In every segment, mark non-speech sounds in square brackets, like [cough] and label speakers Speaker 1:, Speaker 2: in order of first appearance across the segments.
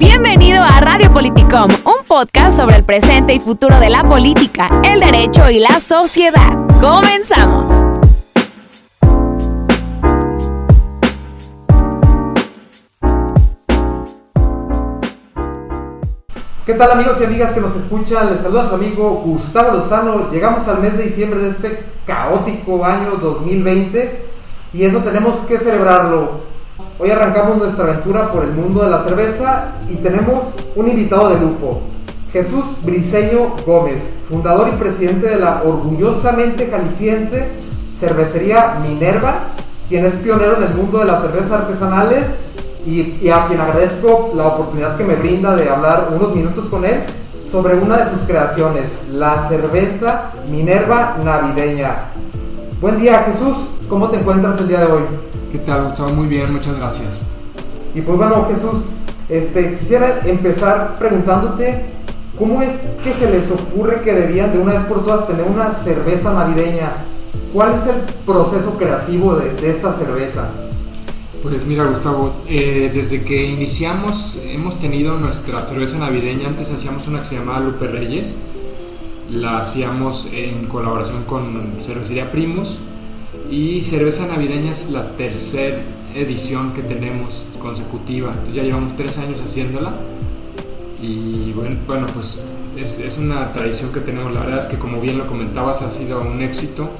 Speaker 1: Bienvenido a Radio Politicom, un podcast sobre el presente y futuro de la política, el derecho y la sociedad. Comenzamos.
Speaker 2: ¿Qué tal amigos y amigas que nos escuchan? Les saluda su amigo Gustavo Lozano. Llegamos al mes de diciembre de este caótico año 2020 y eso tenemos que celebrarlo. Hoy arrancamos nuestra aventura por el mundo de la cerveza y tenemos un invitado de lujo, Jesús Briseño Gómez, fundador y presidente de la orgullosamente jalisciense cervecería Minerva, quien es pionero en el mundo de las cervezas artesanales y, a quien agradezco la oportunidad que me brinda de hablar unos minutos con él sobre una de sus creaciones, la cerveza Minerva navideña. Buen día Jesús, ¿cómo te encuentras el día de hoy?
Speaker 3: ¿Qué tal Gustavo? Muy bien, muchas gracias.
Speaker 2: Y pues bueno Jesús, este, quisiera empezar preguntándote cómo es que se les ocurre que debían de una vez por todas tener una cerveza navideña. ¿Cuál es el proceso creativo de, de esta cerveza?
Speaker 3: Pues mira Gustavo, eh, desde que iniciamos hemos tenido nuestra cerveza navideña, antes hacíamos una que se llamaba Lupe Reyes, la hacíamos en colaboración con Cervecería Primus y cerveza navideña es la tercera edición que tenemos consecutiva, ya llevamos tres años haciéndola y bueno, bueno pues es, es una tradición que tenemos, la verdad es que como bien lo comentabas ha sido un éxito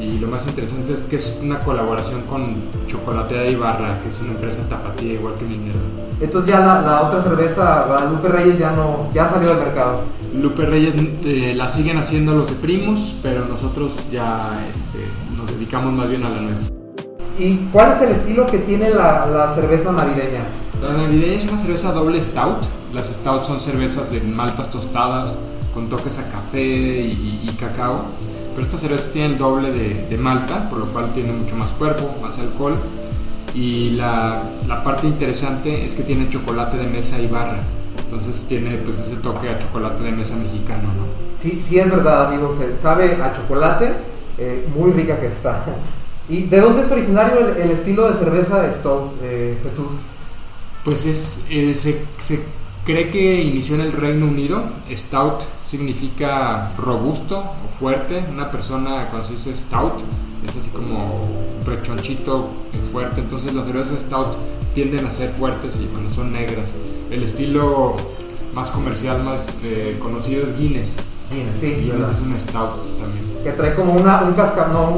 Speaker 3: y lo más interesante es que es una colaboración con Chocolatea de Ibarra, que es una empresa tapatía igual que Minera.
Speaker 2: Entonces ya la, otra cerveza, Lupe Reyes, ya no ya salió al mercado.
Speaker 3: Lupe Reyes eh, la siguen haciendo los de primos, pero nosotros ya este, más bien a la nuestra.
Speaker 2: ¿Y cuál es el estilo que tiene la, cerveza navideña?
Speaker 3: La navideña es una cerveza doble stout. Las stouts son cervezas de maltas tostadas con toques a café y cacao pero esta cerveza tiene el doble de, malta, por lo cual tiene mucho más cuerpo, más alcohol. Y la, la, parte interesante es que tiene chocolate de mesa y barra. Entonces tiene pues ese toque a chocolate de mesa mexicano, ¿no?
Speaker 2: Sí, sí es verdad, amigos. Sabe a chocolate, eh, muy rica que está. ¿Y de dónde es originario el, estilo de cerveza Stout, eh, Jesús?
Speaker 3: Pues es, eh, se, se cree que inició en el Reino Unido. Stout significa robusto o fuerte. Una persona cuando se dice stout es así como rechonchito y fuerte. Entonces las cervezas stout tienden a ser fuertes y cuando son negras. El estilo más comercial, más eh, conocido es Guinness.
Speaker 2: Guinness, sí.
Speaker 3: Guinness es un stout también.
Speaker 2: Que trae como una, un casca, no,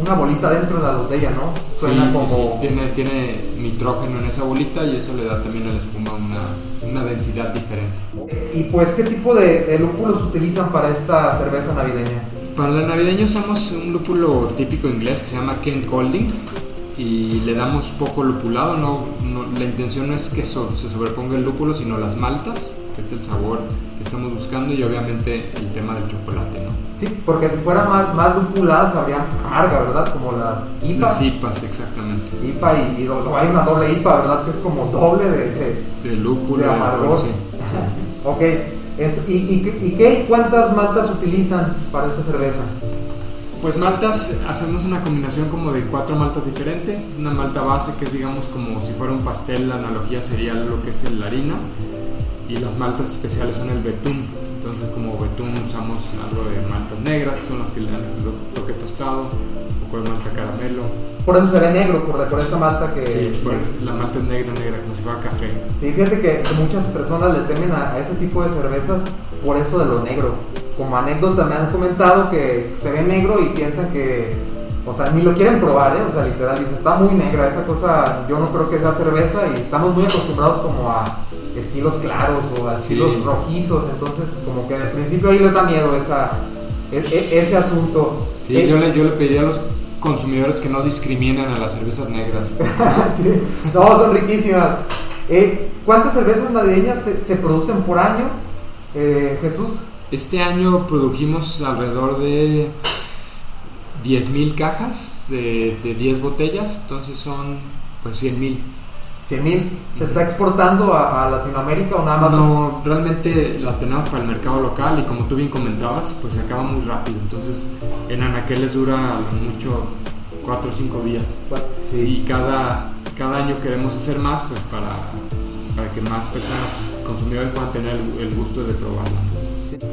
Speaker 2: una bolita dentro de la botella, ¿no?
Speaker 3: sí, sí, sí, Tiene, tiene nitrógeno en esa bolita y eso le da también a la espuma una, una densidad diferente.
Speaker 2: ¿Y pues qué tipo de, lúpulos utilizan para esta cerveza navideña?
Speaker 3: Para la navideña usamos un lúpulo típico inglés que se llama Kent Golding y le damos poco lupulado, no, la intención no es que se sobreponga el lúpulo, sino las maltas, que es el sabor que estamos buscando y obviamente el tema del chocolate, ¿no?
Speaker 2: Sí, porque si fuera más, más lupulada sabría amarga, ¿verdad? Como las IPA.
Speaker 3: Las IPAs, exactamente.
Speaker 2: IPA y, y hay una doble IPA, ¿verdad? Que es como doble de,
Speaker 3: de, lúpulo.
Speaker 2: De amargor. Sí. [laughs] ok, ¿Y, y, y qué, cuántas maltas utilizan para esta cerveza?
Speaker 3: Pues maltas, hacemos una combinación como de cuatro maltas diferentes. Una malta base que es digamos como si fuera un pastel, la analogía sería lo que es el harina. Y las maltas especiales son el betún. Entonces como betún usamos algo de maltas negras, que son las que le dan este toque tostado, un poco de malta caramelo.
Speaker 2: Por eso se ve negro, por, por esta malta que...
Speaker 3: Sí, pues la malta es negra, negra, como si fuera café.
Speaker 2: Sí, fíjate que muchas personas le temen a ese tipo de cervezas por eso de lo negro como anécdota me han comentado que se ve negro y piensan que, o sea, ni lo quieren probar, ¿eh? O sea, literal, dice, está muy negra esa cosa, yo no creo que sea cerveza y estamos muy acostumbrados como a estilos claros o a estilos rojizos, entonces como que de principio ahí les da miedo esa, e, e, ese asunto.
Speaker 3: Sí, eh, yo, le, yo le pedí a los consumidores que no discriminen a las cervezas negras. [laughs]
Speaker 2: sí, no, son riquísimas. Eh, ¿Cuántas cervezas navideñas se, producen por año, eh, Jesús?
Speaker 3: Este año produjimos alrededor de 10.000 cajas de, de, 10 botellas, entonces son pues 100.000.
Speaker 2: 100.000. ¿Se está exportando a, Latinoamérica o nada más?
Speaker 3: No, realmente las tenemos para el mercado local y como tú bien comentabas, pues se acaba muy rápido. Entonces en Anaquel les dura mucho 4 o 5 días. Y cada, cada año queremos hacer más pues para para que más personas consumidores puedan tener el, el gusto de probarla.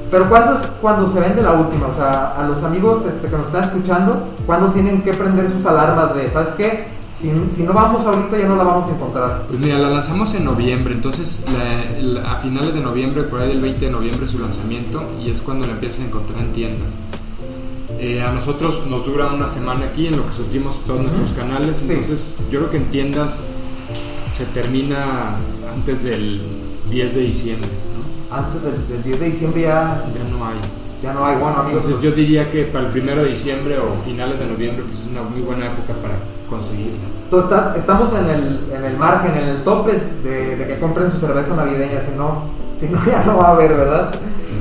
Speaker 2: Pero ¿cuándo cuando se vende la última? O sea, a los amigos este, que nos están escuchando, ¿cuándo tienen que prender sus alarmas de, ¿sabes qué? Si, si no vamos ahorita ya no la vamos a encontrar.
Speaker 3: Pues mira, la lanzamos en noviembre, entonces la- la- a finales de noviembre, por ahí del 20 de noviembre su lanzamiento y es cuando la empiezas a encontrar en tiendas. Eh, a nosotros nos dura una semana aquí en lo que surtimos todos nuestros canales,
Speaker 2: Sí.
Speaker 3: entonces yo creo que en tiendas se termina antes del 10 de diciembre, ¿no?
Speaker 2: Antes del, del 10 de diciembre ya,
Speaker 3: ya no hay.
Speaker 2: Ya no hay. Bueno, amigos,
Speaker 3: Entonces yo diría que para el 1 de diciembre o finales de noviembre pues es una muy buena época para conseguirla.
Speaker 2: Entonces, está- estamos en el, en el margen, en el tope de, de que compren su cerveza navideña, si no, si no [laughs] ya no va a haber, ¿verdad?
Speaker 3: Sí.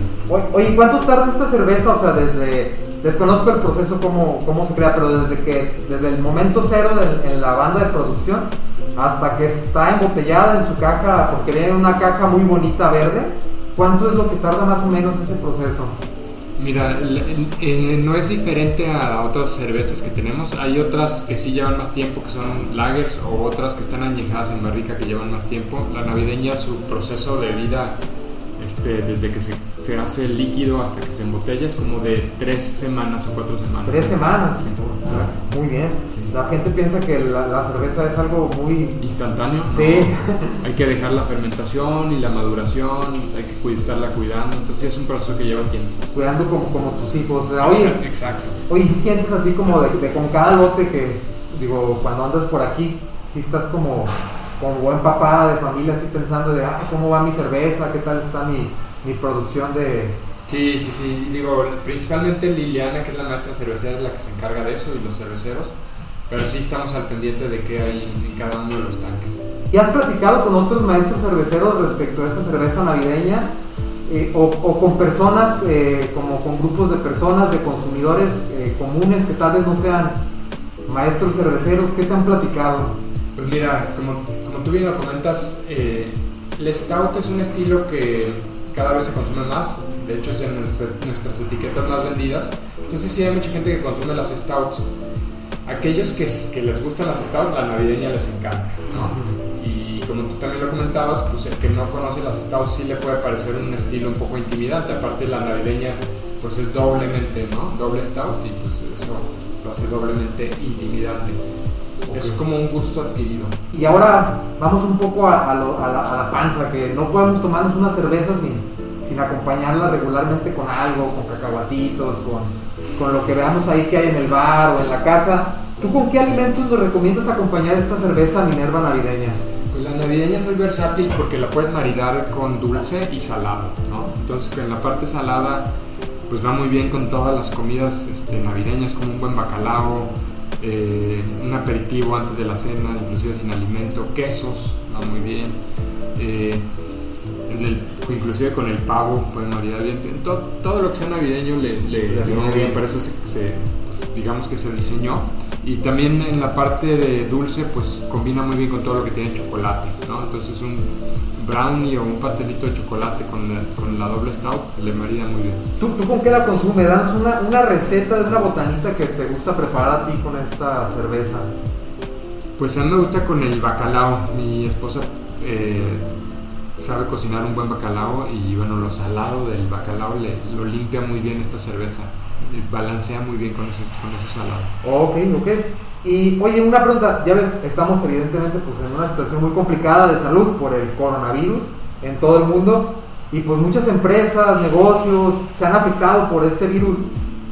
Speaker 2: Oye, ¿cuánto tarda esta cerveza? O sea, desde, desconozco el proceso, cómo, cómo se crea, pero desde que, desde el momento cero del- en la banda de producción hasta que está embotellada en su caja, porque viene en una caja muy bonita verde, ¿cuánto es lo que tarda más o menos ese proceso?
Speaker 3: Mira, eh, no es diferente a otras cervezas que tenemos. Hay otras que sí llevan más tiempo, que son lagers, o otras que están añejadas en barrica que llevan más tiempo. La navideña, su proceso de vida, este, desde que se, se hace líquido hasta que se embotella, es como de tres semanas o cuatro semanas.
Speaker 2: Tres semanas.
Speaker 3: Sí.
Speaker 2: Muy bien.
Speaker 3: Sí.
Speaker 2: La gente piensa que la, la cerveza es algo muy...
Speaker 3: Instantáneo. ¿no?
Speaker 2: Sí.
Speaker 3: Hay que dejar la fermentación y la maduración, hay que estarla cuidando. Entonces es un proceso que lleva tiempo.
Speaker 2: cuidando como, como tus hijos. O sea, Oye,
Speaker 3: Exacto.
Speaker 2: Oye, ¿sí sientes así como de, de con cada lote que, digo, cuando andas por aquí, si estás como, como buen papá de familia, así pensando de, ah, ¿cómo va mi cerveza? ¿Qué tal está mi, mi producción de...?
Speaker 3: Sí, sí, sí. Digo, principalmente Liliana, que es la maestra cervecera, es la que se encarga de eso y los cerveceros. Pero sí estamos al pendiente de qué hay en cada uno de los tanques.
Speaker 2: ¿Y has platicado con otros maestros cerveceros respecto a esta cerveza navideña? Eh, o, o con personas, eh, como con grupos de personas, de consumidores eh, comunes que tal vez no sean maestros cerveceros, ¿qué te han platicado?
Speaker 3: Pues mira, como, como tú bien lo comentas, eh, el stout es un estilo que cada vez se consume más. De hecho, es de nuestra- nuestras etiquetas más vendidas. Entonces sí hay mucha gente que consume las stouts. Aquellos que, que les gustan las stouts, la navideña les encanta. ¿no? Y como tú también lo comentabas, pues el que no conoce las stouts sí le puede parecer un estilo un poco intimidante. Aparte la navideña pues es doblemente, ¿no? Doble stout y pues eso lo hace doblemente intimidante. Es como un gusto adquirido.
Speaker 2: Y ahora vamos un poco a, a lo- a la, a la panza, que no podemos tomarnos una cerveza sin, sin acompañarla regularmente con algo, con cacahuatitos, con, con lo que veamos ahí que hay en el bar o en la casa. ¿Tú con qué alimentos nos recomiendas acompañar esta cerveza Minerva navideña?
Speaker 3: Pues la navideña es muy versátil porque la puedes maridar con dulce y salado, ¿no? Entonces en la parte salada pues va muy bien con todas las comidas este, navideñas como un buen bacalao, eh, un aperitivo antes de la cena, inclusive sin alimento, quesos, va muy bien. eh, el- inclusive con el pavo pueden maridar bien. En to- todo lo que sea navideño le, le,
Speaker 2: Le viene
Speaker 3: muy bien, por eso se, se, pues, digamos que se diseñó. Y también en la parte de dulce, pues combina muy bien con todo lo que tiene chocolate, ¿no? Entonces un brownie o un pastelito de chocolate con la, con la doble stout le marida muy bien.
Speaker 2: ¿Tú, tú con qué la consumes? Danos una, una receta de una botanita que te gusta preparar a ti con esta cerveza.
Speaker 3: Pues a mí me gusta con el bacalao. Mi esposa eh, sabe cocinar un buen bacalao y bueno, lo salado del bacalao le, lo limpia muy bien esta cerveza. Balancea muy bien con ese, con ese salado.
Speaker 2: Ok, ok. Y oye, una pregunta, ya ves, estamos evidentemente pues en una situación muy complicada de salud por el coronavirus en todo el mundo y pues muchas empresas, negocios se han afectado por este virus.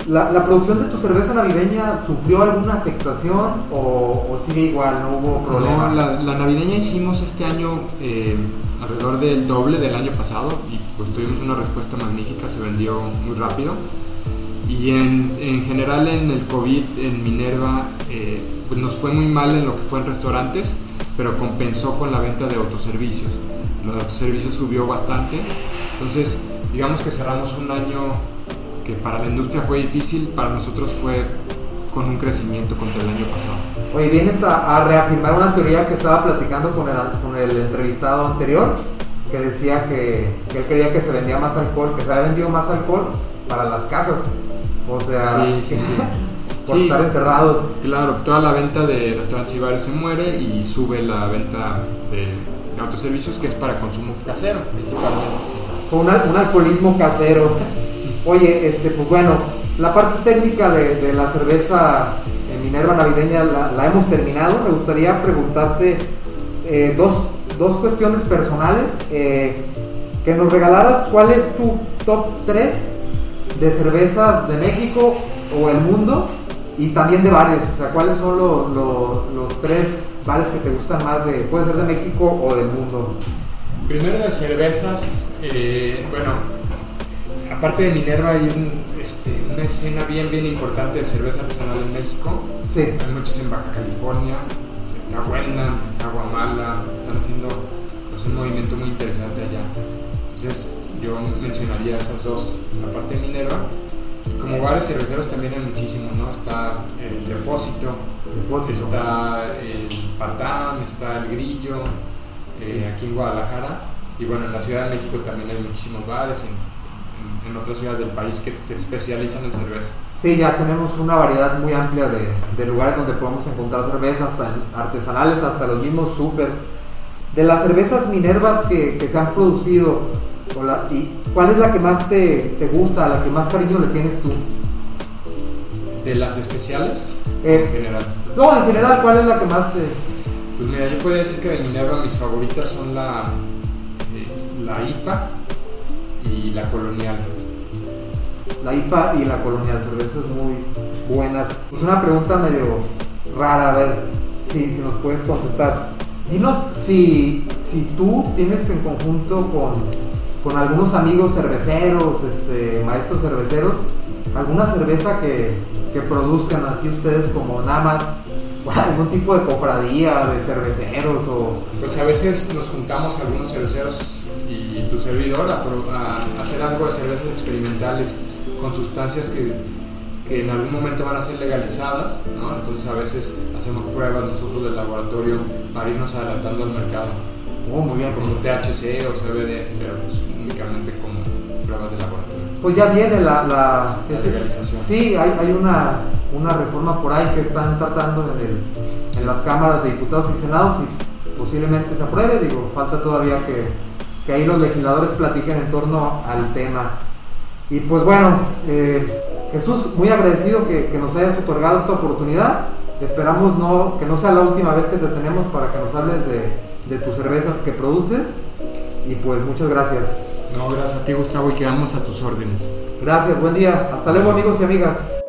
Speaker 2: ¿La, la producción de tu cerveza navideña sufrió alguna afectación o, o sigue igual, no hubo problema?
Speaker 3: No, la, la navideña hicimos este año eh, alrededor del doble del año pasado y pues tuvimos una respuesta magnífica, se vendió muy rápido. Y en, en general en el COVID en Minerva eh, pues nos fue muy mal en lo que fue en restaurantes, pero compensó con la venta de autoservicios. Los autoservicios subió bastante, entonces digamos que cerramos un año que para la industria fue difícil, para nosotros fue con un crecimiento contra el año pasado.
Speaker 2: Oye, vienes a, a reafirmar una teoría que estaba platicando con el, con el entrevistado anterior, que decía que, que él creía que se vendía más alcohol, que se había vendido más alcohol para las casas. O sea,
Speaker 3: Sí, sí, sí. [laughs]
Speaker 2: por
Speaker 3: Sí.
Speaker 2: estar encerrados.
Speaker 3: Claro, toda la venta de restaurantes y bares se muere y sube la venta de autoservicios que es para consumo casero, principalmente.
Speaker 2: Con un, un alcoholismo casero. Oye, este, pues bueno, la parte técnica de, la cerveza Minerva navideña la, hemos terminado. Me gustaría preguntarte eh, dos, dos cuestiones personales. eh, que nos regalaras cuál es tu top 3 de cervezas de México o el mundo y también de bares. O sea, cuáles son lo- los tres bares que te gustan más de, puede ser de México o del mundo.
Speaker 3: Primero de cervezas, eh, bueno, aparte de Minerva hay un, este, una escena bien, bien importante de cerveza artesanal en México.
Speaker 2: Sí.
Speaker 3: Hay muchas en Baja California, está Wendland, está Guamala, están haciendo pues, un movimiento muy interesante allá. Entonces yo mencionaría esas dos, la parte de Minerva. Y como bares cerveceros también hay muchísimos, ¿no? Está el Depósito,
Speaker 2: Depósito.
Speaker 3: está el Patán, está el Grillo, eh, aquí en Guadalajara. Y bueno, en la Ciudad de México también hay muchísimos bares, en, en- otras ciudades del país que se especializan en cerveza.
Speaker 2: Sí, ya tenemos una variedad muy amplia de, de lugares donde podemos encontrar cervezas, hasta artesanales, hasta los mismos súper. De las cervezas Minervas que, que se han producido, la- y ¿cuál es la que más te, te gusta, la que más cariño le tienes tú?
Speaker 3: De las especiales,
Speaker 2: Eh,
Speaker 3: en general.
Speaker 2: No, en general, ¿cuál es la que más... eh,
Speaker 3: Pues mira, yo podría decir que de Minerva mis favoritas son la, eh, la IPA y la Colonial.
Speaker 2: La IPA y la colonial, cervezas muy buenas. Pues una pregunta medio rara, a ver si, si nos puedes contestar. Dinos si, si tú tienes en conjunto con, con algunos amigos cerveceros, este, maestros cerveceros, alguna cerveza que, que produzcan así ustedes como nada más [laughs] algún tipo de cofradía de cerveceros o...
Speaker 3: Pues a veces nos juntamos algunos cerveceros y tu servidor a, a hacer algo de cervezas experimentales con sustancias que, que en algún momento van a ser legalizadas, ¿no? Entonces a veces hacemos pruebas nosotros del laboratorio para irnos adelantando al mercado,
Speaker 2: Oh, muy bien,
Speaker 3: como THC o CBD, pero pues únicamente como pruebas de laboratorio.
Speaker 2: Pues ya viene la, la,
Speaker 3: La
Speaker 2: ese-
Speaker 3: legalización.
Speaker 2: Sí, hay, hay una, una reforma por ahí que están tratando en, el- en las cámaras de diputados y senados y posiblemente se apruebe. Digo, falta todavía que, que ahí los legisladores platiquen en torno al tema. Y pues bueno, eh, Jesús, muy agradecido que, que nos hayas otorgado esta oportunidad. Esperamos no, que no sea la última vez que te tenemos para que nos hables de, de tus cervezas que produces. Y pues muchas gracias.
Speaker 3: No, gracias a ti Gustavo y quedamos a tus órdenes.
Speaker 2: Gracias, buen día. Hasta luego amigos y amigas.